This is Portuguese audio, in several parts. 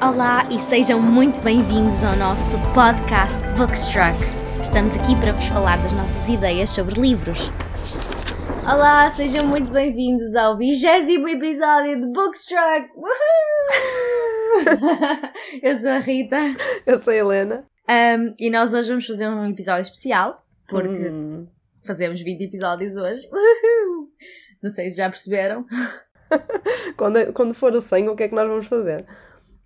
Olá e sejam muito bem-vindos ao nosso podcast Bookstruck. Estamos aqui para vos falar das nossas ideias sobre livros. Olá, sejam muito bem-vindos ao vigésimo episódio de Bookstruck. Eu sou a Rita. Eu sou a Helena. Um, e nós hoje vamos fazer um episódio especial, porque Hum. fazemos 20 episódios hoje. Uhul. Não sei se já perceberam. Quando, quando for o 100, o que é que nós vamos fazer?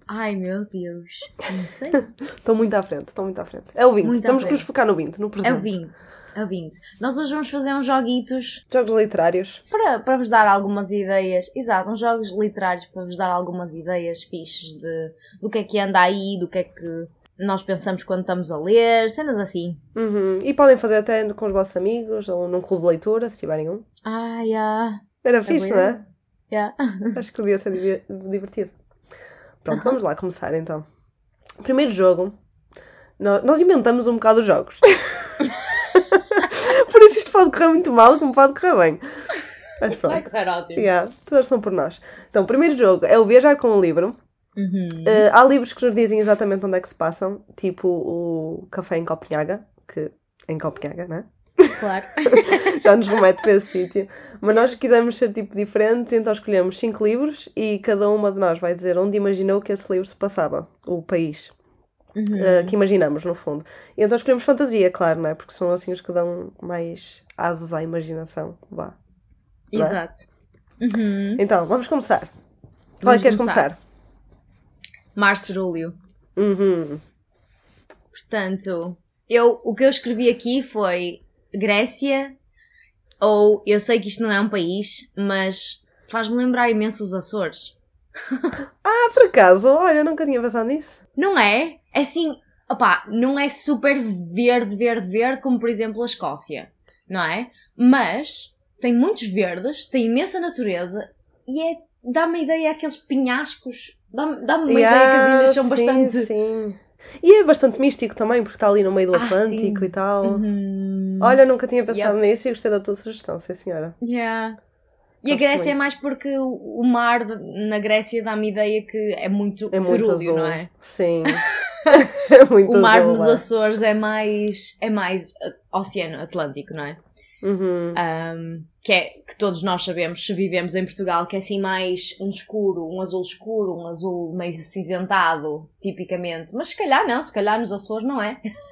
Ai meu Deus, não sei. Estou muito à frente, estou muito à frente. É o 20, Muito temos que nos focar no 20, no presente. É o 20. É o 20. Nós hoje vamos fazer uns joguitos Jogos literários. para, para vos dar algumas ideias. Exato, uns jogos literários para vos dar algumas ideias fixes de, do que é que anda aí, do que é que nós pensamos quando estamos a ler, cenas assim. Uhum. E podem fazer até com os vossos amigos ou num clube de leitura, se tiverem um. Ah, yeah. Era fixe, não boa é? Yeah. Acho que podia ser diver- divertido. Pronto, vamos lá começar então. Primeiro jogo. Nós, inventamos um bocado os jogos. por isso isto pode correr muito mal, como pode correr bem. Mas pronto. correr ótimo. Yeah, todas são por nós. Então, o primeiro jogo é o Viajar com o Livro. Uhum. Uh, há livros que nos dizem exatamente onde é que se passam, tipo o Café em Copenhaga, que em Copenhaga, né? Claro. Já nos remete para esse sítio. Mas nós quisemos ser tipo diferentes, então escolhemos cinco livros e cada uma de nós vai dizer onde imaginou que esse livro se passava, o país Uhum. uh, que imaginamos, no fundo. E então escolhemos fantasia, claro, não é? Porque são assim os que dão mais asas à imaginação. Vá. é? Exato. Uhum. Então, vamos começar. Qual é que queres começar. começar? Marcerúlio. Uhum. Portanto, eu, o que eu escrevi aqui foi Grécia, ou eu sei que isto não é um país, mas faz-me lembrar imenso os Açores. Ah, por acaso, olha, eu nunca tinha pensado nisso. Não é? Assim, opá, não é super verde, verde, verde, como por exemplo a Escócia, não é? Mas tem muitos verdes, tem imensa natureza e é, dá-me a ideia aqueles pinhascos, dá-me dá uma ideia que as ilhas são sim, bastante. Sim. E é bastante místico também, porque está ali no meio do Ah, Atlântico sim. e tal. Uhum. Olha, nunca tinha pensado nisso e gostei da tua sugestão, sim senhora. Yeah. E a Grécia é muito. mais porque o mar na Grécia dá-me ideia que é muito É muito cerúleo, azul. não é? Sim. é muito O mar azul nos. Açores é mais é mais uh, oceano Atlântico, não é? Uhum. Um, que é que todos nós sabemos se vivemos em Portugal que é assim mais um escuro, um azul escuro, um azul meio acinzentado, tipicamente. Mas se calhar não, se calhar nos Açores não é.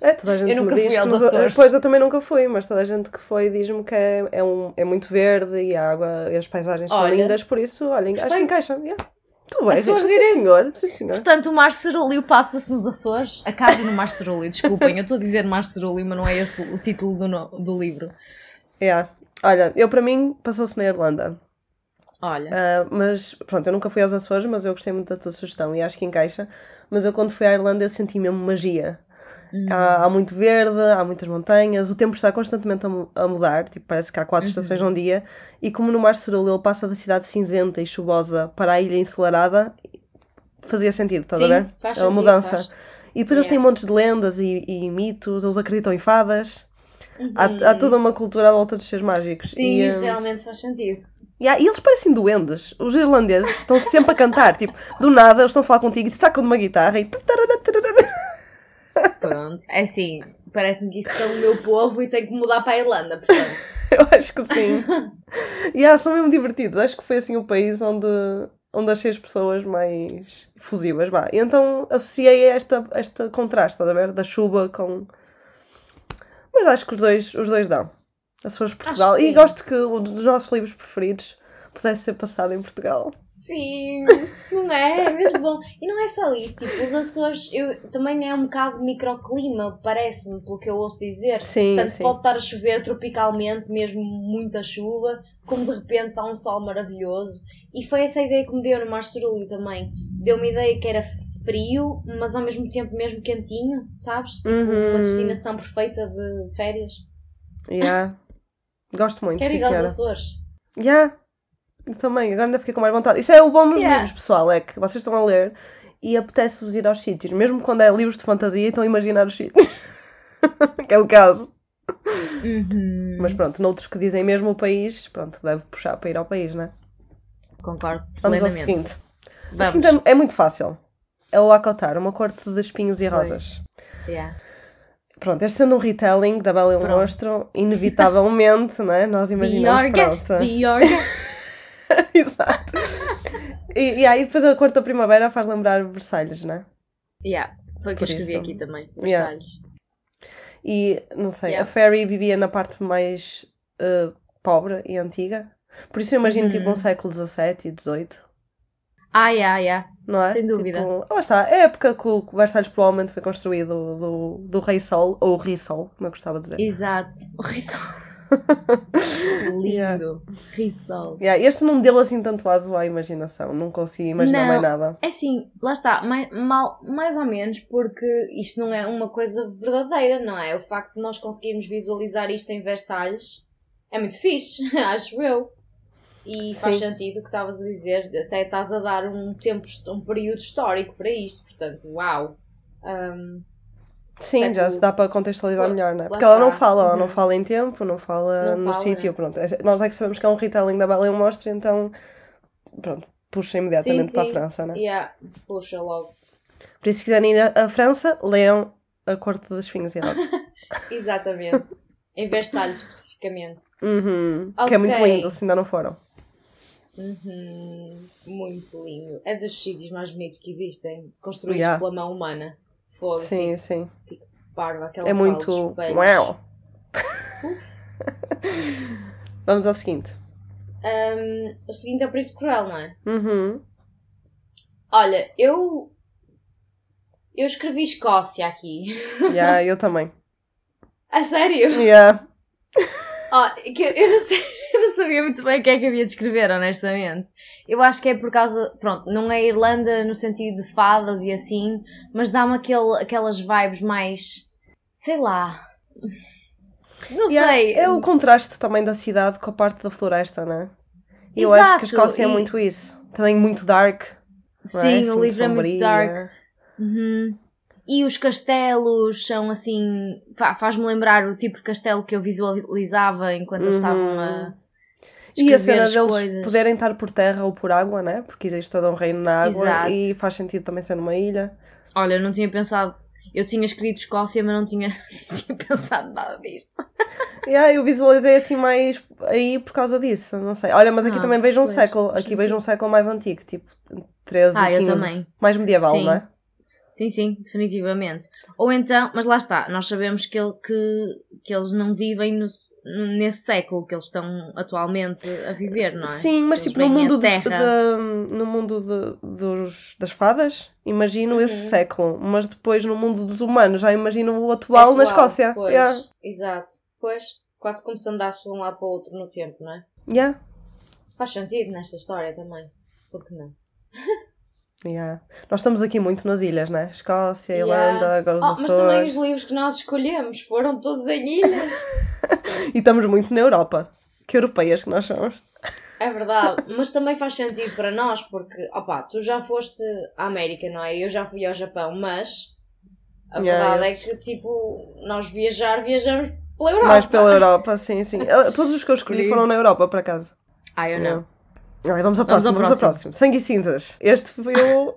É, toda a gente Eu nunca me diz fui aos que nos- Açores. Pois eu também nunca fui, mas toda a gente que foi diz-me que é, é, um, é muito verde e a água e as paisagens são Olha. lindas, por isso, olha, acho que encaixa. Yeah. Tudo bem, Açores sim senhor, sim senhor. Portanto, o Mar Cerúleo passa-se nos Açores. A casa no Mar Cerúleo, desculpem, eu estou a dizer Mar Cerúleo, mas não é esse o título do, no- do livro. Yeah. Olha, eu para mim passou-se na Irlanda. Olha. Ah, mas pronto, eu nunca fui aos Açores, mas eu gostei muito da tua sugestão e acho que encaixa. Mas eu quando fui à Irlanda eu senti mesmo magia. Hum. Há, há muito verde, há muitas montanhas, o tempo está constantemente a, a mudar, tipo, parece que há quatro Uhum. estações num dia, e como no Mar Cerúleo ele passa da cidade cinzenta e chuvosa para a ilha ensolarada, fazia sentido, estás a ver? faz é uma sentido, mudança. faz. E depois eles Yeah. têm montes de lendas e, e mitos, eles acreditam em fadas. Uhum. Há, há toda uma cultura à volta dos seres mágicos. Sim, e, isso hum, realmente faz sentido. e há- e eles parecem duendes. Os irlandeses estão sempre a cantar. Tipo, do nada eles estão a falar contigo e sacam de uma guitarra e. Pronto. É assim, parece-me que isso são o meu povo e tenho que mudar para a Irlanda, portanto. Eu acho que sim. e ah, são mesmo divertidos. Acho que foi assim o país onde, onde achei as pessoas mais fusivas. Vá. E então associei a esta, esta contraste, estás a ver? Da chuva com. Mas acho que os dois, os dois dão. As suas de Portugal. E gosto que um dos nossos livros preferidos pudesse ser passado em Portugal. Sim, não é? É mesmo bom. E não é só isso, tipo, os Açores eu, também é um bocado microclima, parece-me, pelo que eu ouço dizer. Sim, Portanto, sim. pode estar a chover tropicalmente, mesmo muita chuva, como de repente está um sol maravilhoso. E foi essa a ideia que me deu no Mar Cerúleo também. Deu-me a ideia que era frio, mas ao mesmo tempo mesmo quentinho, sabes? Tipo, Uhum. uma destinação perfeita de férias. Yeah. Gosto muito, Quero sim, ir aos senhora. Açores. Yeah. Também, agora ainda fiquei com mais vontade. Isto é o bom nos Yeah. livros, pessoal, é que vocês estão a ler e apetece-vos ir aos sítios, mesmo quando é livros de fantasia e estão a imaginar os sítios. que é o caso. Uhum. Mas pronto, noutros que dizem mesmo o país, pronto, deve puxar para ir ao país, né? Concordo Vamos ao plenamente. seguinte. Vamos. Assim, é muito fácil. É o Acotar, uma corte de espinhos e Pois. rosas. Yeah. Pronto, este sendo um retelling da Bela e o. Monstro, inevitavelmente, não é? Nós Be imaginamos your guest, be your guest. Exato. E, e aí depois a corte da primavera faz lembrar Versalhes, não é? Yeah, foi o que eu escrevi isso. aqui também. Yeah. Versalhes. E, não sei, Yeah. a Fairy vivia na parte mais eh, pobre e antiga. Por isso eu imagino Uhum. tipo um século XVII e XVIII, Ah, yeah, yeah. não é? Sem dúvida. Tipo, lá está, é a época que o Versalhes provavelmente foi construído do, do Rei Sol, ou Rei Sol, como eu gostava de dizer. Exato. O Rissol. Yeah. Lindo. Rissol. Yeah, este não deu assim tanto aso à imaginação, não consegui imaginar Não. mais nada. É assim, lá está, mais, mal, mais ou menos, porque isto não é uma coisa verdadeira, não é? O facto de nós conseguirmos visualizar isto em Versalhes é muito fixe, acho eu. E faz Sim. sentido o que estavas a dizer, até estás a dar um tempo, um período histórico para isto, portanto, uau. Um, Sim, já se dá para contextualizar melhor, não é? lá Porque ela não fala, ela não Uhum. fala em tempo, não fala Não no fala, sítio, não. pronto. É- Nós é que sabemos que é um retelling da Bela o Monstro, então, pronto, puxa imediatamente Sim, para a sim. França, né? yeah, puxa logo. Por isso, se quiserem ir à França, leiam A Corte dos Espinhos e. Exatamente. em Versalhes, especificamente. Uhum. Que é muito lindo, se ainda não foram. Uhum, muito lindo. É dos sítios mais bonitos que existem, construídos Yeah. pela mão humana. Fogo, Sim, sim. fico parva, aquela É muito. Uau! Vamos ao seguinte. Hum, o seguinte é o Príncipe Cruel, não é? Uhum. Olha, eu. Eu escrevi Escócia aqui. Yeah, eu também. A sério? Yeah. Ó, que eu, não sei, sabia muito bem o que é que havia de escrever, honestamente. Eu acho que é por causa, pronto, não é Irlanda no sentido de fadas e assim, mas dá-me aquele, aquelas vibes mais, sei lá, não Yeah, sei. É o contraste também da cidade com a parte da floresta, né? Eu acho que a Exato, Escócia é e- muito isso. Também muito dark. não é? Sim, o livro é muito dark. Uhum. E os castelos são assim, fa- faz-me lembrar o tipo de castelo que eu visualizava enquanto eles Uhum. estavam a E a cena deles coisas. poderem estar por terra ou por água, né? Porque existe todo um reino na água Exato. e faz sentido também ser numa ilha. Olha, eu não tinha pensado. Eu tinha escrito Escócia, mas não tinha, tinha pensado nada disto. Aí eu visualizei assim mais aí por causa disso, não sei. Olha, mas aqui Ah, também vejo um pois, século, aqui vejo um século mais antigo, tipo 13, Ah, eu 15, também. mais medieval, Sim. não é? Sim, sim, definitivamente. Ou então, mas lá está, nós sabemos que, ele- que, que eles não vivem no, nesse século que eles estão atualmente a viver, não é? Sim, mas Eles tipo no mundo, de, de- no mundo de- dos, das fadas, imagino Uhum. esse século, mas depois no mundo dos humanos já imagino o atual, na Atual, Escócia. Pois, Yeah. exato. Pois, quase como se andasses de um lado para o outro no tempo, não é? Yeah. Faz sentido nesta história também. Por que não? Yeah. Nós estamos aqui muito nas ilhas, né? Escócia, Yeah. Irlanda, agora os Oh, mas também os livros que nós escolhemos foram todos em ilhas. E estamos muito na Europa. Que europeias que nós somos. É verdade, mas também faz sentido para nós, porque, opá, tu já foste à América, não é? Eu já fui ao Japão, mas a Yeah, verdade é que, tipo, nós viajar, viajamos pela Europa. Mais pela Europa, sim, sim. Todos os que eu escolhi foram na Europa, por acaso. Ah, eu não. Ai, vamos ao Vamos próximo, ao vamos ao próximo. Sangue e cinzas. Este foi o.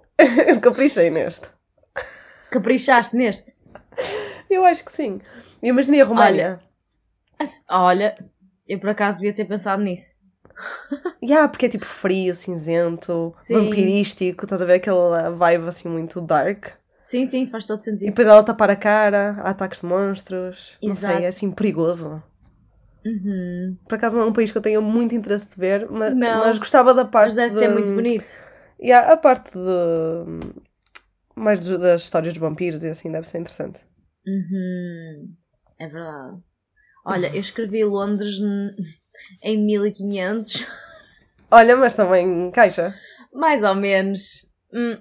eu caprichei neste. Caprichaste neste? Eu acho que sim. Eu imaginei a Roménia. Ass- Olha, eu por acaso devia ter pensado nisso. Yeah, porque é tipo frio, cinzento, Sim. vampirístico, estás a ver aquela vibe assim muito dark. Sim, sim, faz todo E sentido. depois ela tapar a cara, há ataques de monstros. Não Exato. sei, é assim perigoso. Uhum. Por acaso não é um país que eu tenho muito interesse de ver, mas, Não. mas gostava da parte. Mas deve ser de- muito bonito. Yeah, a parte de. Mais dos- das histórias dos vampiros e assim, deve ser interessante. Uhum. É verdade. Olha, eu escrevi Londres em 1500, Olha, mas também encaixa. mais ou menos. Hum,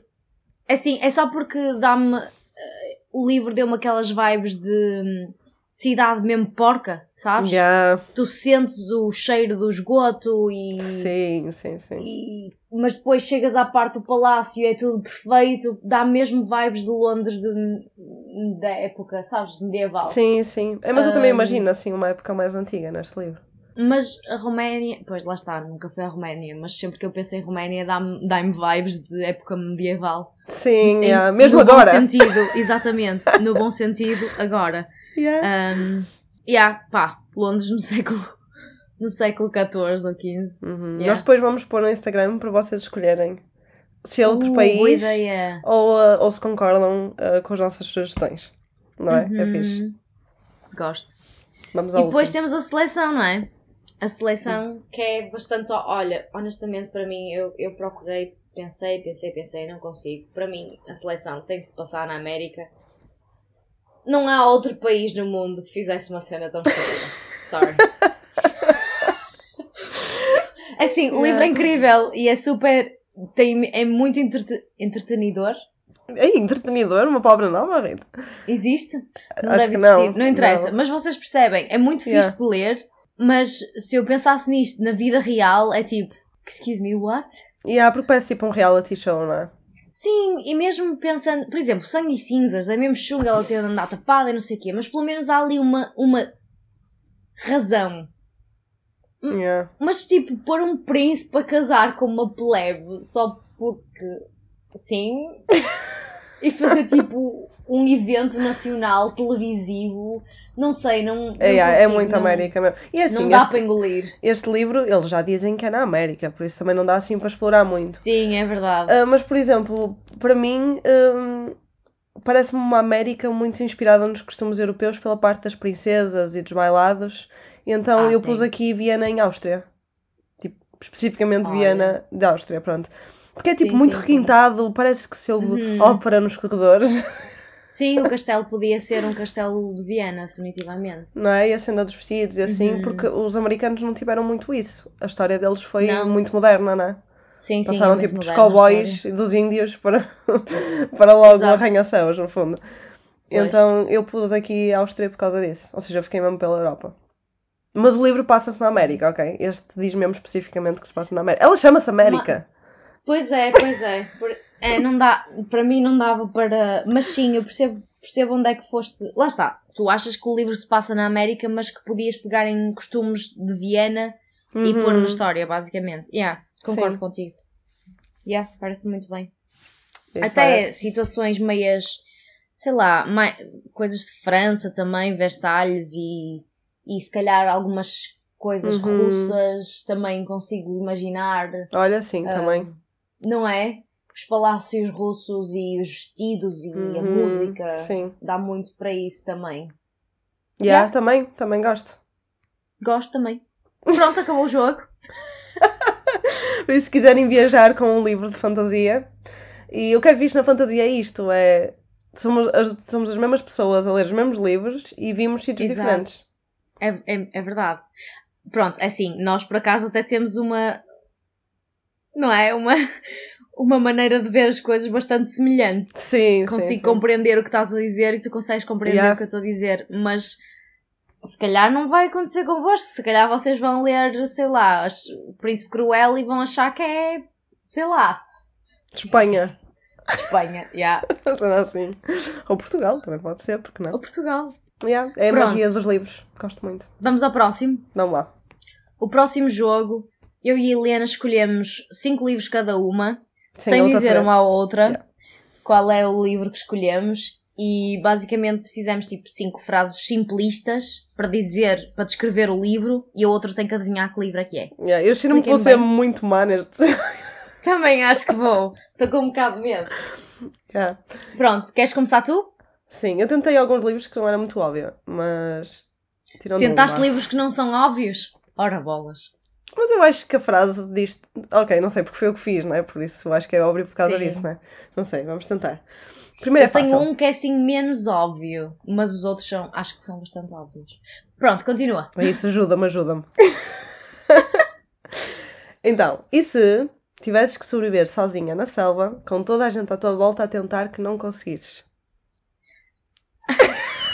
Assim, é só porque dá-me. eh, o livro deu-me aquelas vibes de hum, cidade mesmo porca, sabes? Yeah, Tu sentes o cheiro do esgoto e. sim, sim, sim. e- mas depois chegas à parte do palácio e é tudo perfeito, dá mesmo vibes de Londres de- da época, sabes? Medieval. Sim, sim. É, mas eu também Um, imagino assim uma época mais antiga neste livro. Mas a Roménia, pois lá está, nunca fui à Roménia, mas sempre que eu penso em Roménia dá-me dá vibes de época medieval. Sim, Em- yeah. mesmo no agora. bom sentido, exatamente, no bom sentido, agora. Yeah. Um, yeah, pá, Londres no século, no século XIV ou XV. Uhum. yeah. Nós depois vamos pôr no Instagram para vocês escolherem se é outro Uh, país ou, uh, ou se concordam uh, com as nossas sugestões. Não é? É Uhum. fixe. Gosto. Vamos E ao depois último. temos a seleção, não é? A seleção que é bastante. Olha, honestamente, para mim, eu, eu procurei, pensei, pensei, pensei, não consigo. Para mim, a seleção tem que se passar na América. Não há outro país no mundo que fizesse uma cena tão estúpida. Sorry. Assim, o livro é incrível e é super. Tem, é muito entrete- entretenidor. Ei, entretenidor, uma palavra nova, Rita. Existe? Não Acho deve existir, não, não, interessa. não. Mas vocês percebem, é muito fixe Yeah. de ler, mas se eu pensasse nisto na vida real, é tipo, excuse me, what? E há, porque parece tipo um reality show, não é? Sim, e mesmo pensando, por exemplo, sangue e cinzas, é mesmo chunga ela ter andar tapada e não sei o quê, mas pelo menos há ali uma, uma razão. Yeah. Mas tipo, pôr um príncipe a casar com uma plebe só porque sim, e fazer tipo um evento nacional televisivo, não sei, não. É, não yeah, é consigo, muito não, América mesmo. E assim, Não dá este, para engolir. este livro, eles já dizem que é na América, por isso também não dá assim para explorar muito. Sim, é verdade. Ah, mas, por exemplo, para mim, hum, parece-me uma América muito inspirada nos costumes europeus pela parte das princesas e dos bailados. E então Ah, eu sim. pus aqui Viena em Áustria. Tipo, especificamente Olha. Viena de Áustria, pronto. Porque é tipo Sim, muito sim, sim. requintado, parece que se ouve Uhum. ópera nos corredores, Sim, o castelo podia ser um castelo de Viena, definitivamente. não é? E a cena dos vestidos e assim, Uhum. porque os americanos não tiveram muito isso. A história deles foi Não. muito moderna, não é? Sim, sim. Passaram é tipo dos cowboys e dos índios para, para logo Exato. arranha-céus, no fundo. Pois. Então eu pus aqui a Áustria por causa disso. Ou seja, eu fiquei mesmo pela Europa. Mas o livro passa-se na América, ok? Este diz mesmo especificamente que se passa na América. Ela chama-se América. Pois é, pois é. É, não dá, para mim não dava para. Mas sim, eu percebo, percebo onde é que foste. Lá está. Tu achas que o livro se passa na América, mas que podias pegar em costumes de Viena e Uhum. pôr na história, basicamente. Yeah, concordo Sim. contigo. Yeah, parece muito bem. Isso Até é. situações meias, sei lá, mai- coisas de França também, Versalhes e, e se calhar algumas coisas Uhum. russas também consigo imaginar, Olha, sim, Ah, também. Não é? Os palácios russos e os vestidos e a Uhum, música Sim. dá muito para isso também. Yeah, Yeah. também, também gosto. Gosto também. Pronto, acabou o jogo. Por isso, se quiserem viajar com um livro de fantasia, e o que é visto na fantasia é isto: é. Somos as, somos as mesmas pessoas a ler os mesmos livros e vimos sítios Exato. diferentes. É, é, é verdade. Pronto, é assim, nós por acaso até temos uma. Não é? Uma, uma maneira de ver as coisas bastante semelhante. Sim, Consigo sim, sim. compreender o que estás a dizer e tu consegues compreender Yeah. o que eu estou a dizer, mas se calhar não vai acontecer convosco. Se calhar vocês vão ler, sei lá, o Príncipe Cruel e vão achar que é, sei lá, Espanha. Espanha. Yeah. Será assim. Ou Portugal, também pode ser, porque não? Ou Portugal. Yeah, é a Pronto. magia dos livros. Gosto muito. Vamos ao próximo. Vamos lá. O próximo jogo, eu e a Helena escolhemos cinco livros cada uma, Sem dizer uma à outra Yeah. qual é o livro que escolhemos. E basicamente fizemos tipo cinco frases simplistas para dizer, para descrever o livro e a outra tem que adivinhar que livro é que é. Yeah, eu cheiro-me que vou ser muito má neste. Também acho que vou. Estou com um bocado de medo. Yeah. Pronto, queres começar tu? Sim, eu tentei alguns livros que não era muito óbvio, mas. Tentaste livros que não são óbvios? Ora bolas. Mas eu acho que a frase diz. Ok, não sei porque foi eu que fiz, não é? Por isso eu acho que é óbvio por causa Sim. disso, não é? Não sei, vamos tentar. Primeiro eu é tenho um que é assim menos óbvio, mas os outros são, acho que são bastante óbvios. Pronto, continua. Isso ajuda-me, ajuda-me. então, e se tivesses que sobreviver sozinha na selva, com toda a gente à tua volta a tentar que não conseguisses?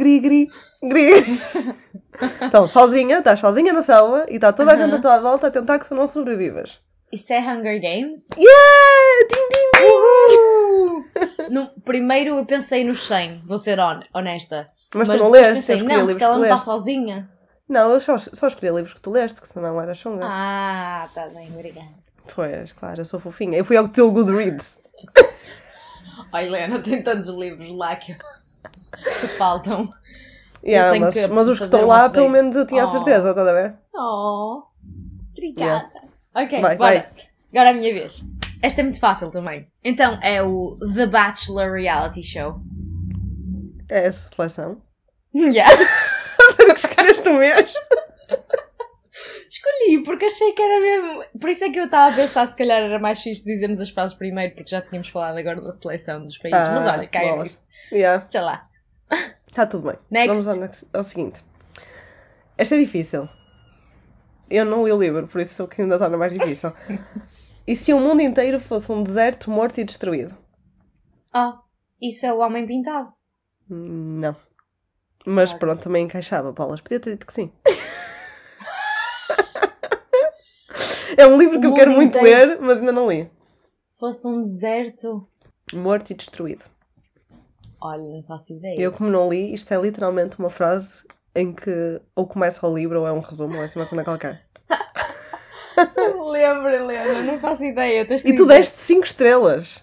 gri, gri, gri. então, sozinha, estás sozinha na selva e está toda a gente à tua volta a tentar que tu não sobrevivas. Isso é Hunger Games? Yeah! Din, din, din! No, primeiro eu pensei nos 100, vou ser hon- honesta. Mas, tu não leste, pensei, eu não, porque ela não está leste. sozinha. Não, eu só, só escolhi livros que tu leste, que senão era chunga. Ah, tá bem, obrigada. Pois, claro, eu sou fofinha. Eu fui ao teu Goodreads. Ai, Helena, tem tantos livros lá que, que faltam. Yeah, mas, mas os que estão lá, pelo menos eu tinha a Oh. certeza, estás a ver? Oh, obrigada. Ok, Vai, bora. vai. Agora é a minha vez. Esta é muito fácil também. Então, é o The Bachelor Reality Show. É a seleção. Yeah. Sabe que escolheste tu mesmo? Escolhi porque achei que era mesmo. Por isso é que eu estava a pensar se calhar era mais fixe dizermos as frases primeiro, porque já tínhamos falado agora da seleção dos países. Ah, Mas olha, caia bolas. nisso. Yeah, lá. Está tudo bem. Next. Vamos ao, ao seguinte. Esta é difícil. Eu não li o livro, por isso que ainda torna mais difícil. e se o mundo inteiro fosse um deserto morto e destruído? Oh, isso é o Homem Pintado. Não. Mas pronto, também encaixava, Paulas. Podia ter dito que sim. é um livro que eu quero muito ler, mas ainda não li. Fosse um deserto. Morto e destruído. Olha, não faço ideia. Eu, como não li, isto é literalmente uma frase em que ou começa o livro ou é um resumo, ou é assim uma cena qualquer. Lembra, Helena, não faço ideia. E tu dizer. deste 5 estrelas.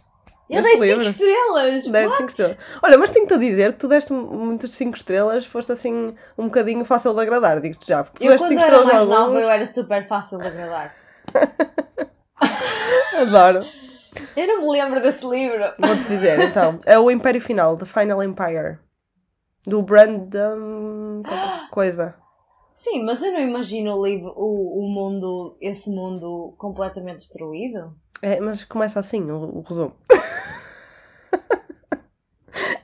Eu dei 5 livro. estrelas! Deste What? 5 estrelas. Olha, mas tenho-te a dizer que tu deste muitas 5 estrelas, foste assim um bocadinho fácil de agradar, digo-te já. Porque tu Eu, quando era mais nova, alguns. eu era super fácil de agradar. Adoro. Eu não me lembro desse livro. Vou-te dizer, então. É o Império Final, The Final Empire. Do Brandon... coisa. Sim, mas eu não imagino o livro, o, o mundo, esse mundo completamente destruído. É, mas começa assim, o, o resumo.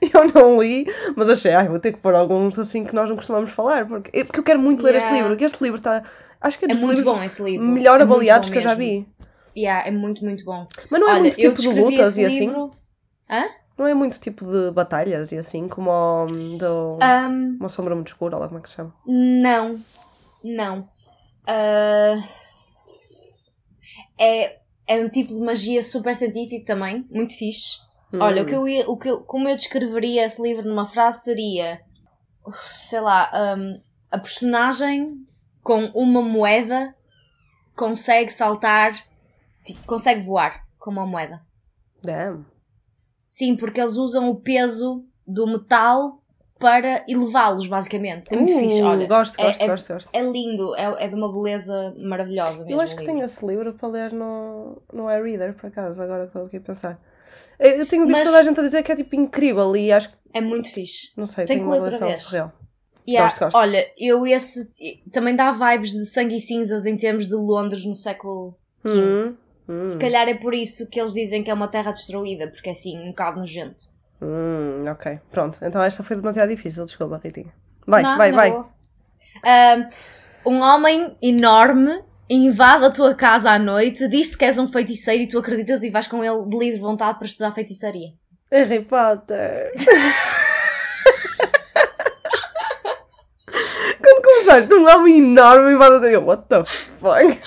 eu não li, mas achei, ai, vou ter que pôr alguns assim que nós não costumamos falar, porque, é- porque eu quero muito ler este Yeah. livro, porque este livro está, acho que é É muito livros bom esse livro. melhor É avaliados que eu já vi. Yeah, é muito, muito bom. Mas não é Olha, muito tipo de lutas e assim? livro. Não é muito tipo de batalhas e assim, como o do... Ahm, Uma sombra muito escura, lá como é que se chama? não, não. Ah, é, é um tipo de magia super científico também, muito fixe. Olha, o que Hum. eu ia, o que eu, como eu descreveria esse livro numa frase seria, sei lá, hum, a personagem com uma moeda consegue saltar, tipo, consegue voar com uma moeda. Damn. Sim, porque eles usam o peso do metal para elevá-los, basicamente. É muito Uh, fixe, olha. Gosto, é- gosto, é, gosto, gosto. É lindo, é, é de uma beleza maravilhosa mesmo. Eu acho que livro. tenho esse livro para ler no, no iReader, por acaso, agora estou aqui a pensar. Eu tenho visto Mas- toda a gente a dizer que é tipo incrível e acho que, É muito fixe. não sei, Tem tenho uma relação surreal. Yeah, Gosto, gosto. Olha, eu esse também dá vibes de sangue e cinzas em termos de Londres no século XV. Hum, Se calhar é por isso que eles dizem que é uma terra destruída, porque é assim, um bocado nojento. hum, ok, pronto. Então esta foi demasiado difícil, desculpa, Ritinha. Vai, Não, vai, vai. um homem enorme invade a tua casa à noite, diz-te que és um feiticeiro e tu acreditas e vais com ele de livre vontade para estudar feitiçaria. Harry Potter. Quando começaste, um homem enorme invade eu, what the fuck?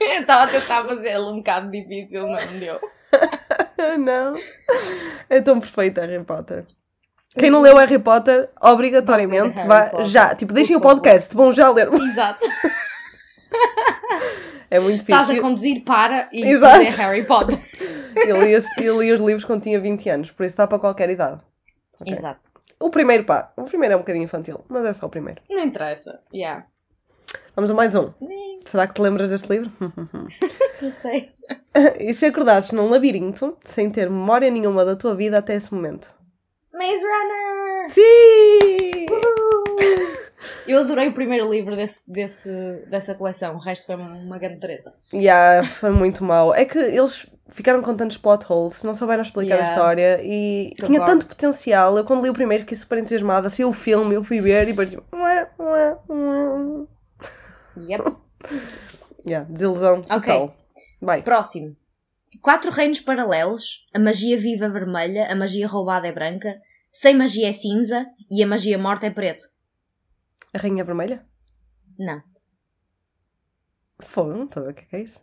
Eu estava a tentar fazê-lo um bocado difícil, mas não deu. não. É tão perfeito Harry Potter. Quem não leu Harry Potter, obrigatoriamente, Harry vá Potter, já. Tipo, deixem o podcast, vão já ler. Exato. É muito Estás fixe. a conduzir para e Exato. dizer Harry Potter. Eu li, eu li os livros quando tinha 20 anos, por isso está para qualquer idade. Ok. Exato. O primeiro, pá. O primeiro é um bocadinho infantil, mas é só o primeiro. Não interessa. Yeah. Vamos a mais um. Será que te lembras deste livro? Não sei. e se acordasses num labirinto, sem ter memória nenhuma da tua vida até esse momento? Maze Runner! Sim! Eu adorei o primeiro livro desse, desse, dessa coleção, o resto foi uma grande treta. Yeah, foi muito mau. É que eles ficaram com tantos plot holes, não souberam explicar a Yeah. história e tinha tanto potencial. Eu quando li o primeiro fiquei super entusiasmada, saiu o filme, eu fui ver e depois tipo. Yep. Yeah, desilusão total. Vai. Próximo. Quatro reinos paralelos, a magia viva é vermelha, a magia roubada é branca, sem magia é cinza e a magia morta é preto. A Rainha Vermelha? Não. Fogo, ver o que é que é isso.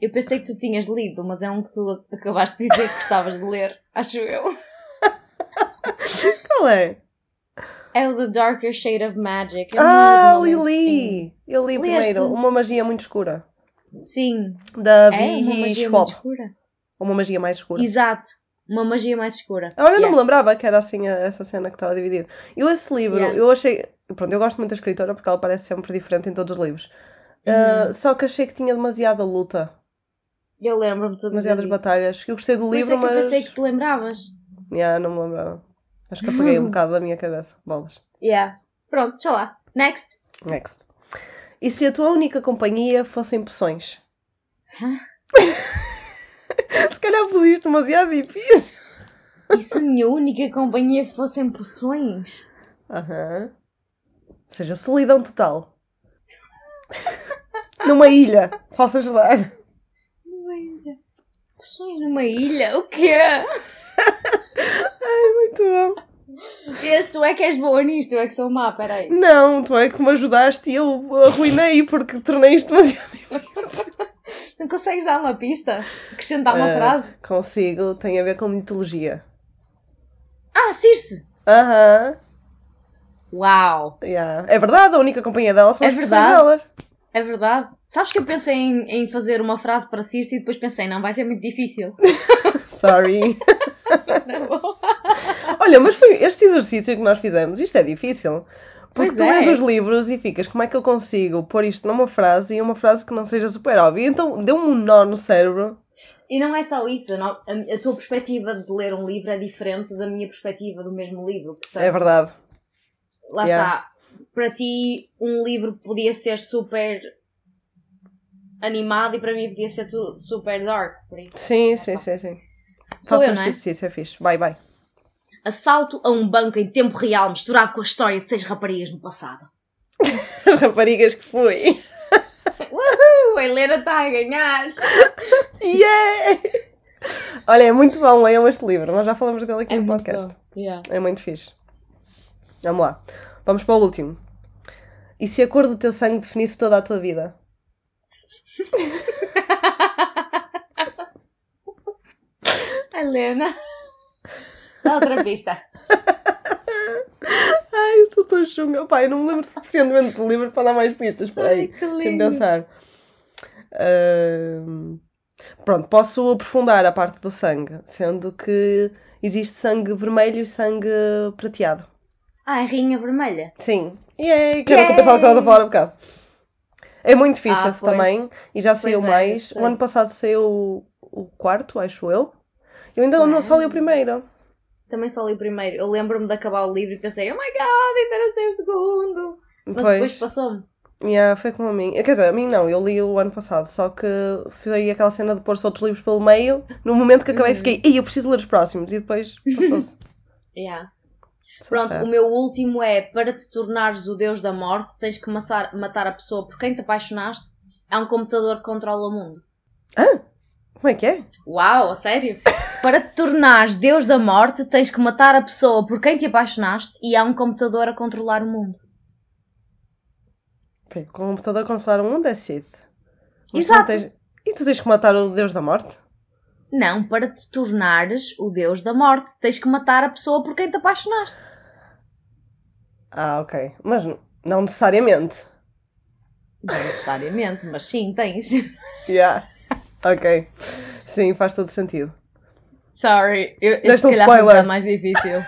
Eu pensei que tu tinhas lido, mas é um que tu acabaste de dizer que gostavas de ler, acho eu. Qual é? É o The Darker Shade of Magic. Eu Ah, não li. Lili! Eu li Leste? primeiro. Uma magia muito escura. Sim. Da É uma magia Schwab. muito escura. Uma magia mais escura. Exato. Uma magia mais escura. Agora eu não Yeah. me lembrava que era assim essa cena que estava dividida. Eu esse livro, Yeah. eu achei. Pronto, eu gosto muito da escritora porque ela parece sempre diferente em todos os livros. Uhum. Uh, só que achei que tinha demasiada luta, Eu lembro-me de demasiadas batalhas. Eu gostei do Por isso livro, é que eu mas. pensei que te lembravas. Yeah, não me lembrava. Acho que apaguei um bocado da minha cabeça. Bolas. Yeah. Pronto, deixa lá. Next. Next. E se a tua única companhia fossem poções? Hã? se calhar pusiste demasiado difícil. E se a minha única companhia fossem poções? Aham. Ou seja, solidão total. Numa ilha. Posso ajudar? Numa ilha. Poções numa ilha? O quê? Muito bom. Tu é que és boa nisto, eu é que sou má, peraí. Não, tu é que me ajudaste e eu arruinei porque tornei isto demasiado difícil. Não consegues dar uma pista? Acrescentar uma Eh, frase? Consigo, tem a ver com mitologia. Ah, Circe! Aham. Uau! yeah. É verdade, a única companhia dela são É as pessoas verdade. delas. É verdade. Sabes que eu pensei em, em fazer uma frase para Circe e depois pensei, não, vai ser muito difícil. Sorry. Vou. Olha, mas foi este exercício que nós fizemos, isto é difícil. Porque Pois tu é. lês os livros e ficas, como é que eu consigo pôr isto numa frase e uma frase que não seja super óbvia? Então deu-me um nó no cérebro. E não é só isso, não- a, tua perspectiva de ler um livro é diferente da minha perspectiva do mesmo livro. Portanto, É verdade. lá Yeah. está. Para ti, um livro podia ser super animado e para mim podia ser super dark. Por isso. Sim, sim, sim, sim. Sou Faça eu, não é? exercício, é fixe. Vai, vai. Assalto a um banco em tempo real misturado com a história de seis raparigas no passado. As raparigas que fui. Uh, a Helena está a ganhar! Yeah! Olha, é muito bom, leiam este livro. Nós já falamos dele aqui no podcast. Yeah. É muito fixe. Vamos lá. Vamos para o último. E se a cor do teu sangue definisse toda a tua vida? Helena. Dá outra pista. Ai, eu sou tão chunga. Pai, eu não me lembro suficientemente do livro para dar mais pistas. Espera aí. Deixa-me pensar. Ahm, Pronto, posso aprofundar a parte do sangue, sendo que existe sangue vermelho e sangue prateado. Ah, é Rainha Vermelha. Sim. E é que era o que eu Yay! pensava que estavas a falar há bocado. É muito fixe Ah, também. E já saiu é, mais. sei. O ano passado saiu o quarto, acho eu. Eu ainda não só li o primeiro. Também só li o primeiro. Eu lembro-me de acabar o livro e pensei, oh my god, ainda não sei o segundo. Mas Pois. depois passou-me. Yeah, foi como a mim. Quer dizer, a mim não, eu li o ano passado, só que foi aquela cena de pôr-se outros livros pelo meio. No momento que acabei, Uhum. fiquei, Ih, eu preciso ler os próximos. E depois passou-se. Yeah. Pronto, o meu último é para te tornares o deus da morte, tens que matar, matar a pessoa por quem te apaixonaste. Há um computador que controla o mundo. Como é que é? Uau, a sério? para te tornares deus da morte, tens que matar a pessoa por quem te apaixonaste e há um computador a controlar o mundo. Peraí, Com o computador consolar o mundo é. Mas tu Exato. tens- E tu tens que matar o Deus da Morte? Não, para te tornares o deus da morte, tens que matar a pessoa por quem te apaixonaste. Ah, ok. Mas não necessariamente. Não necessariamente, mas sim, tens. Yeah. Ok. Sim, faz todo sentido. Sorry, eu, este um foi um spoiler. bocado mais difícil.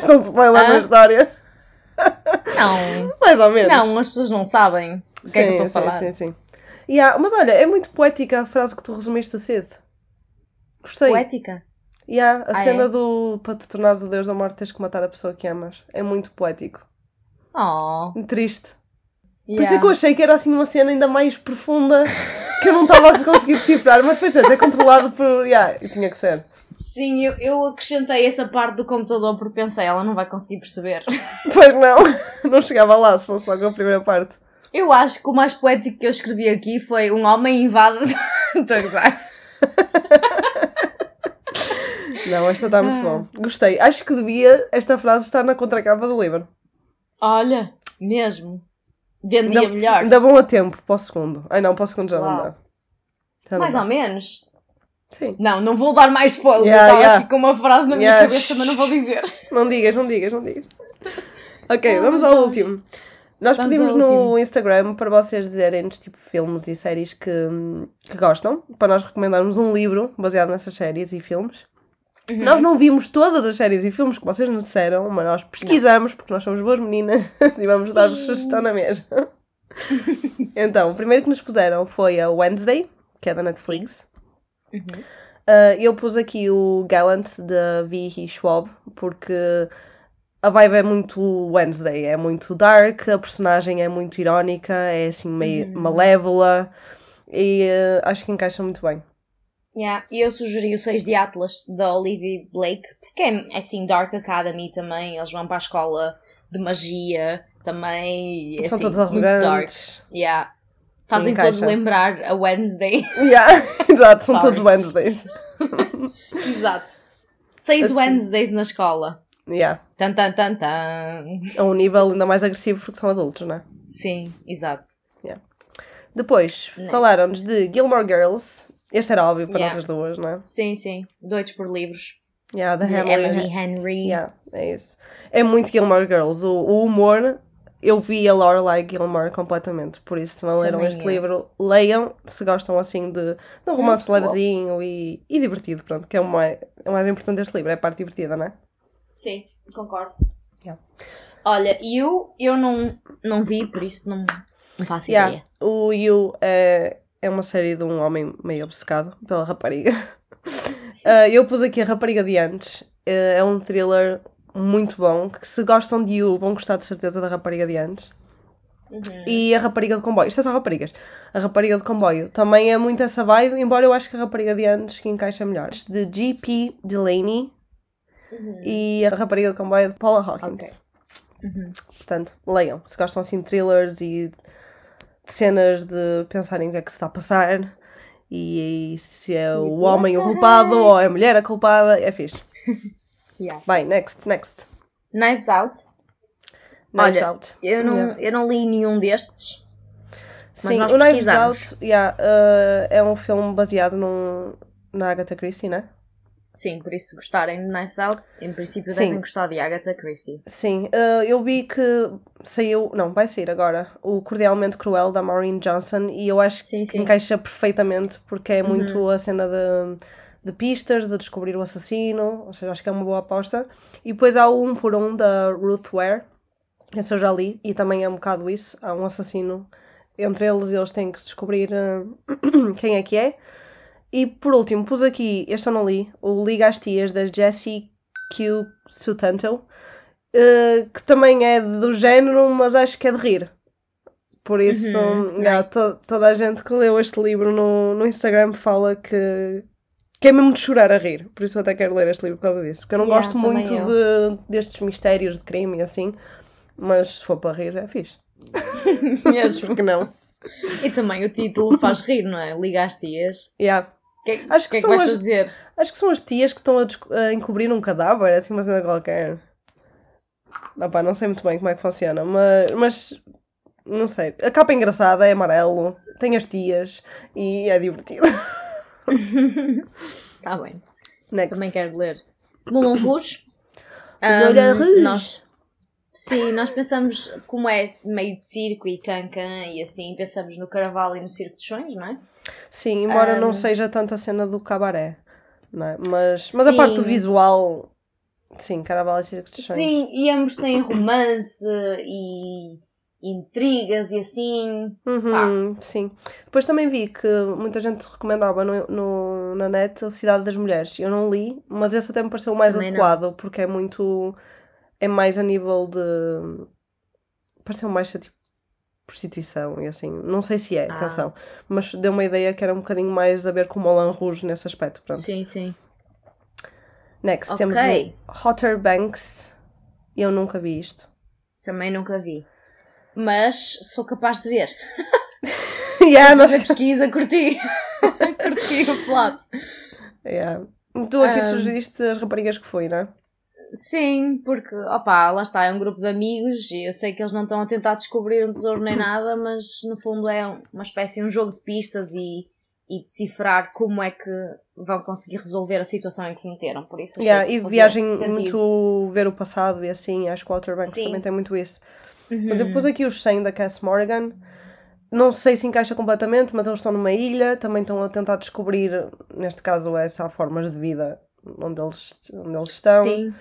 Se vai lá Ah? na história. Não, Mais ou menos. não, as pessoas não sabem o que é que eu estou a sim, falar. sim, sim. Yeah, mas olha, é muito poética a frase que tu resumiste a cedo. Gostei. Poética. Yeah, a Ah, cena é? do para te tornares o Deus da Morte tens que matar a pessoa que amas. É muito poético. Oh, Triste. Por yeah. isso é que eu achei que era assim uma cena ainda mais profunda que eu não estava a conseguir decifrar, mas depois é controlado por. Yeah, e tinha que ser. Sim, eu, eu acrescentei essa parte do computador porque pensei, ela não vai conseguir perceber. Pois não, não chegava lá se fosse só com a primeira parte. Eu acho que o mais poético que eu escrevi aqui foi um homem invade. Estou a gozar. Não, esta está muito bom. Gostei. Acho que devia esta frase estar na contracapa do livro. Olha, mesmo. Vendia Ainda- melhor. Ainda bom a tempo para o segundo. Ai não, para o segundo já não dá. Já não Mais dá. ou menos. Sim. Não, não vou dar mais spoilers. Yeah, estava yeah. aqui com uma frase na minha Yeah. cabeça, mas não vou dizer. Não digas, não digas, não digas. Ok, Oh vamos ao gosh. último. Nós Vamos pedimos no último. Instagram para vocês dizerem-nos tipo filmes e séries que, que gostam, para nós recomendarmos um livro baseado nessas séries e filmes. Uhum. Nós não vimos todas as séries e filmes que vocês nos disseram, mas nós pesquisamos porque nós somos boas meninas e vamos dar-vos sugestão na mesma. então, o primeiro que nos puseram foi a Wednesday, que é da Netflix. Uhum. Uh, eu pus aqui o Gallant da V.E. Schwab porque a vibe é muito Wednesday, é muito dark, a personagem é muito irónica, é assim meio Uhum. malévola e uh, acho que encaixa muito bem. Yeah. E eu sugeri o 6 de Atlas da Olivia Blake, porque é assim, Dark Academy também, eles vão para a escola de magia também. é, São assim, todos muito dark. arrogantes. Yeah. Fazem Encaixa. todos lembrar a Wednesday. Yeah, exato, são todos Wednesdays. Exato. Seis Assim. Wednesdays na escola. Yeah. Tan tan tan tan. A um nível ainda mais agressivo porque são adultos, não é? Sim, exato. Depois, Next. falaram-nos de Gilmore Girls. Este era óbvio para Yeah. nós as duas, não é? Sim, sim. Doidos por livros. Yeah, da Emily Henry. Yeah, é isso. É muito Gilmore Girls. O, o humor, eu vi a Lorelai Gilmore completamente. Por isso, se não leram Também este eu. livro, leiam se gostam assim de, de um romance muito levezinho e, e divertido. Pronto, que é o mais, é o mais importante deste livro, é a parte divertida, não é? Sim, concordo. Yeah. Olha, eu, eu não, não vi, por isso não, não faço Yeah, ideia. O You é, é uma série de um homem meio obcecado pela rapariga. Ah, eu pus aqui a rapariga de antes. Ah, é um thriller muito bom. Que se gostam de You, vão gostar de certeza da rapariga de antes. Uhum. E a rapariga de comboio. Isto é só raparigas. A rapariga de comboio também é muito essa vibe, embora eu acho que a rapariga de antes que encaixa melhor. De G.P. Delaney Uhum. e a rapariga de comboio de Paula Hawkins. Ok. Uhum. Portanto, leiam. Se gostam assim de thrillers e cenas de pensarem o que é que se está a passar e, se é o homem o culpado ou é a mulher a culpada, é fixe. Yeah. Vai, next, next. Knives Out. Knives Olha, Out. Eu não, Yeah. eu não li nenhum destes. Sim, o Knives. Out yeah, uh, é um filme baseado num, na Agatha Christie, né? Sim, por isso se gostarem de Knives Out, em princípio Sim. devem gostar de Agatha Christie. Sim, uh, eu vi que saiu, não, vai sair agora, o Cordialmente Cruel da Maureen Johnson e eu acho Sim, que sim. Uhum. encaixa perfeitamente porque é muito a cena de, de pistas, de descobrir o assassino, ou seja, acho que é uma boa aposta. E depois há o um por um da Ruth Ware, esse eu já li, e também é um bocado isso, há um assassino entre eles e eles têm que descobrir uh, quem é que é. E por último, pus aqui, este eu não li, o Liga às Tias da Jessie Q. Sutanto, eh, que também é do género, mas acho que é de rir. Por isso, Uhum, já, nice. to- toda a gente que leu este livro no, no Instagram fala que, que é mesmo de chorar a rir. Por isso eu até quero ler este livro por causa disso. Porque eu não Yeah, gosto muito de, destes mistérios de crime e assim, mas se for para rir é fixe. Mesmo. Porque não? e também o título faz rir, não é? Liga às tias. Yeah. O que, Acho que que é que são vais as- fazer? Acho que são as tias que estão a, a encobrir um cadáver, assim uma cena qualquer. Ah não sei muito bem como é que funciona, mas, mas não sei. A capa é engraçada, é amarelo, tem as tias e é divertido. Está Tá bem. Next. Também quero ler. Moulin Rouge. Rouge. Nós, sim, nós pensamos, como é meio de circo e cancan e assim, pensamos no Carnaval e no Circo de Sonhos, não é? Sim, embora não Um, seja tanto a cena do cabaré, não é? Mas, mas a parte do visual, sim, Caraval e Circo de Sonhos. Sim, e ambos têm romance e intrigas e assim. Uhum, sim. Depois também vi que muita gente recomendava no, no- na net o Cidade das Mulheres. Eu não li, mas esse até me pareceu o mais Também não. adequado, porque é muito. É mais a nível de. Pareceu mais tipo prostituição e assim. Não sei se é, Ah. atenção. Mas deu uma ideia que era um bocadinho mais a ver com o Moulin Rouge nesse aspecto. Pronto. Sim, sim. Next, Ok. temos o Hotter Banks. Eu nunca vi isto. Também nunca vi. Mas sou capaz de ver. yeah, nós... Fazer pesquisa, curti. curti o plot. yeah. Tu aqui Um, sugeriste as raparigas que foi, não é? Sim, porque, opá, lá está, é um grupo de amigos e eu sei que eles não estão a tentar descobrir um tesouro nem nada, mas no fundo é um- uma espécie de um jogo de pistas e, e decifrar como é que vão conseguir resolver a situação em que se meteram. Por isso Yeah, e viagem sentido. muito ver o passado e assim, acho que o Outer Banks Sim. também tem muito isso. Uhum. Mas Depois aqui os 100 da Cass Morgan, não sei se encaixa completamente, mas eles estão numa ilha, também estão a tentar descobrir, neste caso, essa formas de vida onde eles, onde eles estão. Sim,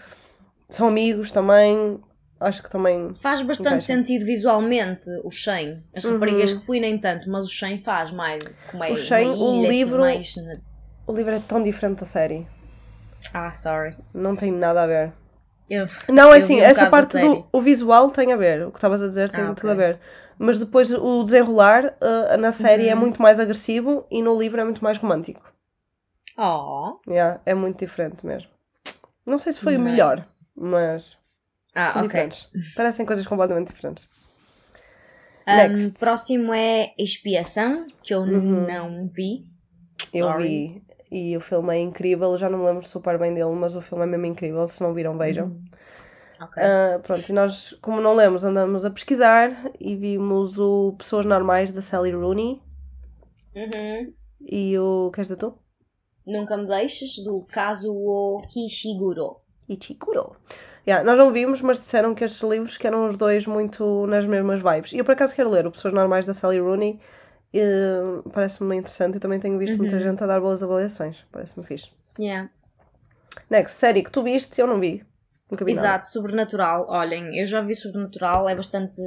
São amigos também, acho que também. faz bastante Encaixa. sentido visualmente o Shane. As raparigas que fui nem tanto, mas o Shane faz mais. Como é Uhum. O uma o assim, livro- mais O livro é tão diferente da série, Ah, sorry. não tem nada a ver. Eu... Não, é assim, um essa parte do o visual tem a ver, o que estavas a dizer tem Ah, tudo a ok. ver. Mas depois o desenrolar uh, na série é Uhum. muito mais agressivo e no livro é muito mais romântico. Oh, Yeah, é muito diferente mesmo. Não sei se foi o nice. melhor, mas Ah, ok. diferentes. Parecem coisas completamente diferentes. Um, próximo é Expiação, que eu Uhum. não vi. Eu Sorry. vi e o filme é incrível, eu já não me lembro super bem dele, mas o filme é mesmo incrível, se não viram, vejam. Uhum. Ok. Ah, pronto, e nós, como não lemos, andamos a pesquisar e vimos o Pessoas Normais da Sally Rooney Uhum. e o. Queres dizer tu? Nunca me deixes, do Kazuo Hishiguro. Ichikuro. Yeah, nós não vimos, mas disseram que estes livros que eram os dois muito nas mesmas vibes. E eu por acaso quero ler o Pessoas Normais da Sally Rooney. Parece-me interessante e também tenho visto muita Uhum. gente a dar boas avaliações. Parece-me fixe. Yeah. Next, série que tu viste, eu não vi. Nunca vi nada. Exato, Sobrenatural. Olhem, eu já vi Sobrenatural, é bastante,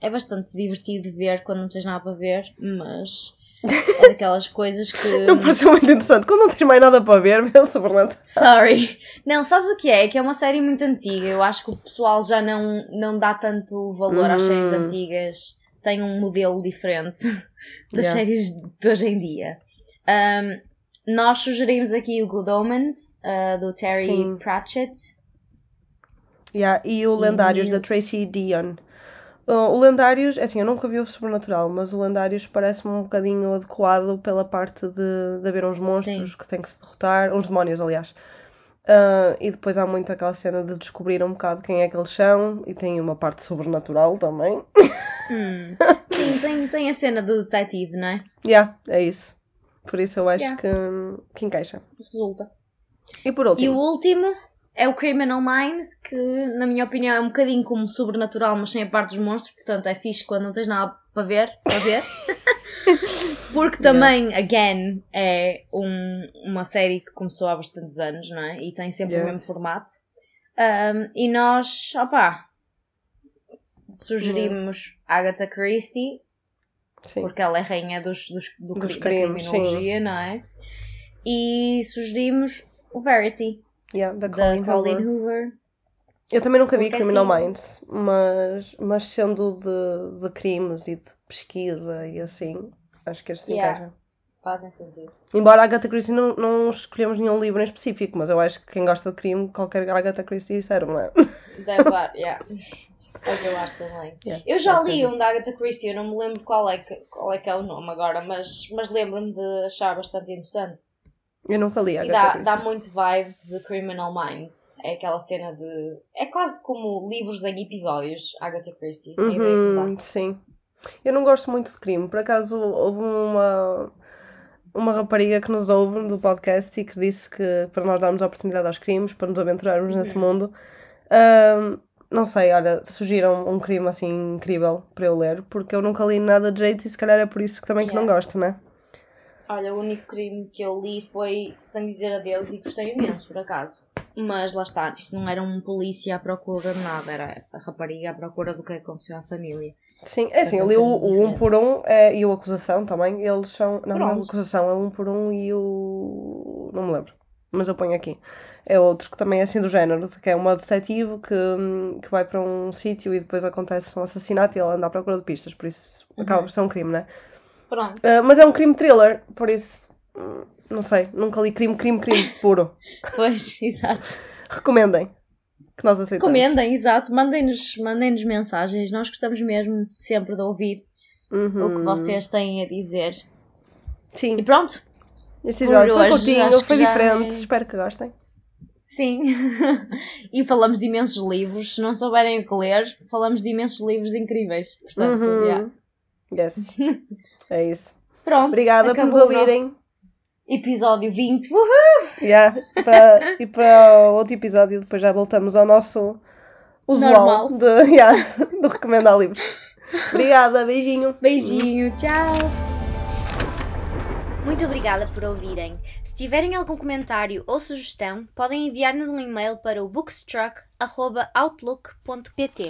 é bastante divertido de ver quando não tens nada para ver, mas é daquelas coisas que. Não pareceu muito interessante. Quando não tens mais nada para ver, vê o. Sorry. Não, sabes o que é? É que é uma série muito antiga. Eu acho que o pessoal já não, não dá tanto valor às séries antigas. Tem um modelo diferente das Yeah. séries de hoje em dia. Um, nós sugerimos aqui o Good Omens, uh, do Terry Sim. Pratchett. Yeah, e o Lendários E- da Tracy Dion. O Lendários, é assim, eu nunca vi o Sobrenatural, mas o Lendários parece-me um bocadinho adequado pela parte de, de haver uns monstros que têm que se derrotar, uns demónios, aliás. Uh, e depois há muito aquela cena de descobrir um bocado quem é que eles são, e tem uma parte sobrenatural também. Hum. Sim, tem, tem a cena do detetive, não é? yeah, é isso. Por isso eu acho Yeah. que, que encaixa. Resulta. E por E último, o último é o Criminal Minds, que na minha opinião é um bocadinho como sobrenatural, mas sem a parte dos monstros, portanto é fixe quando não tens nada para ver, para ver. Porque também, again, é um- uma série que começou há bastantes anos, não é? E tem sempre Yeah. o mesmo formato. Um, e nós, opá, sugerimos Agatha Christie, sim. porque ela é rainha dos, dos, do Dos da crimes, criminologia, não é? E sugerimos o Verity, Yeah, da Colleen Hoover. Hoover. Eu também nunca vi Criminal Minds, mas, mas sendo de, de crimes e de pesquisa e assim, acho que este Yeah. encaixa. Fazem sentido. Embora a Agatha Christie não, não escolhemos nenhum livro em específico, mas eu acho que quem gosta de crime, qualquer Agatha Christie serve, não é? Deve dar, yeah. Eu acho também. Yeah, Eu já li é um da Agatha Christie, eu não me lembro qual é que, qual é, que é o nome agora, mas, mas lembro-me de achar bastante interessante. Eu nunca li Agatha dá, Christie. dá muito vibes de Criminal Minds. É aquela cena de. É quase como livros em episódios, Agatha Christie. Uhum, sim. Eu não gosto muito de crime. Por acaso houve uma, uma rapariga que nos ouve do podcast e que disse que para nós darmos a oportunidade aos crimes, para nos aventurarmos nesse Uhum. mundo. Ahm, não sei, olha, surgiram um crime assim incrível para eu ler, porque eu nunca li nada de jeito e se calhar é por isso que também que não Yeah. gosto, né? Olha, o único crime que eu li foi Sem Dizer Adeus e gostei imenso, por acaso. Mas lá está, isto não era um polícia à procura de nada, era a rapariga à procura do que aconteceu à família. Sim, é assim, ali o, o um por um é, e o acusação também, eles são. Não, não é Pronto. acusação, é um por um e o. Não me lembro, mas eu ponho aqui. É outro que também é assim do género, que é uma detetive que, hum, que vai para um sítio e depois acontece um assassinato e ela anda à procura de pistas, por isso acaba por ser um crime, né? Pronto. Ah, mas é um crime thriller, por isso. hum, Não sei, nunca li crime, crime, crime puro. Pois, exato. Recomendem. Que nós aceitamos. Comentem, exato. Mandem-nos mandem mensagens. Nós gostamos mesmo sempre de ouvir Uhum. o que vocês têm a dizer. Sim, E pronto. este episódio foi curtinho, foi diferente, é- espero que gostem. Sim. e falamos de imensos livros. Se não souberem o que ler, falamos de imensos livros incríveis. Portanto, Uhum. yeah. Yes. é isso. Pronto. Obrigada por nos ouvirem. Episódio 20. Uhul! Yeah. E, para, e para o outro episódio, depois já voltamos ao nosso usual Normal. de, yeah, de recomendar livros. Obrigada, beijinho. Beijinho, tchau! Muito obrigada por ouvirem. Se tiverem algum comentário ou sugestão, podem enviar-nos um e-mail para o bookstruck.outlook.pt.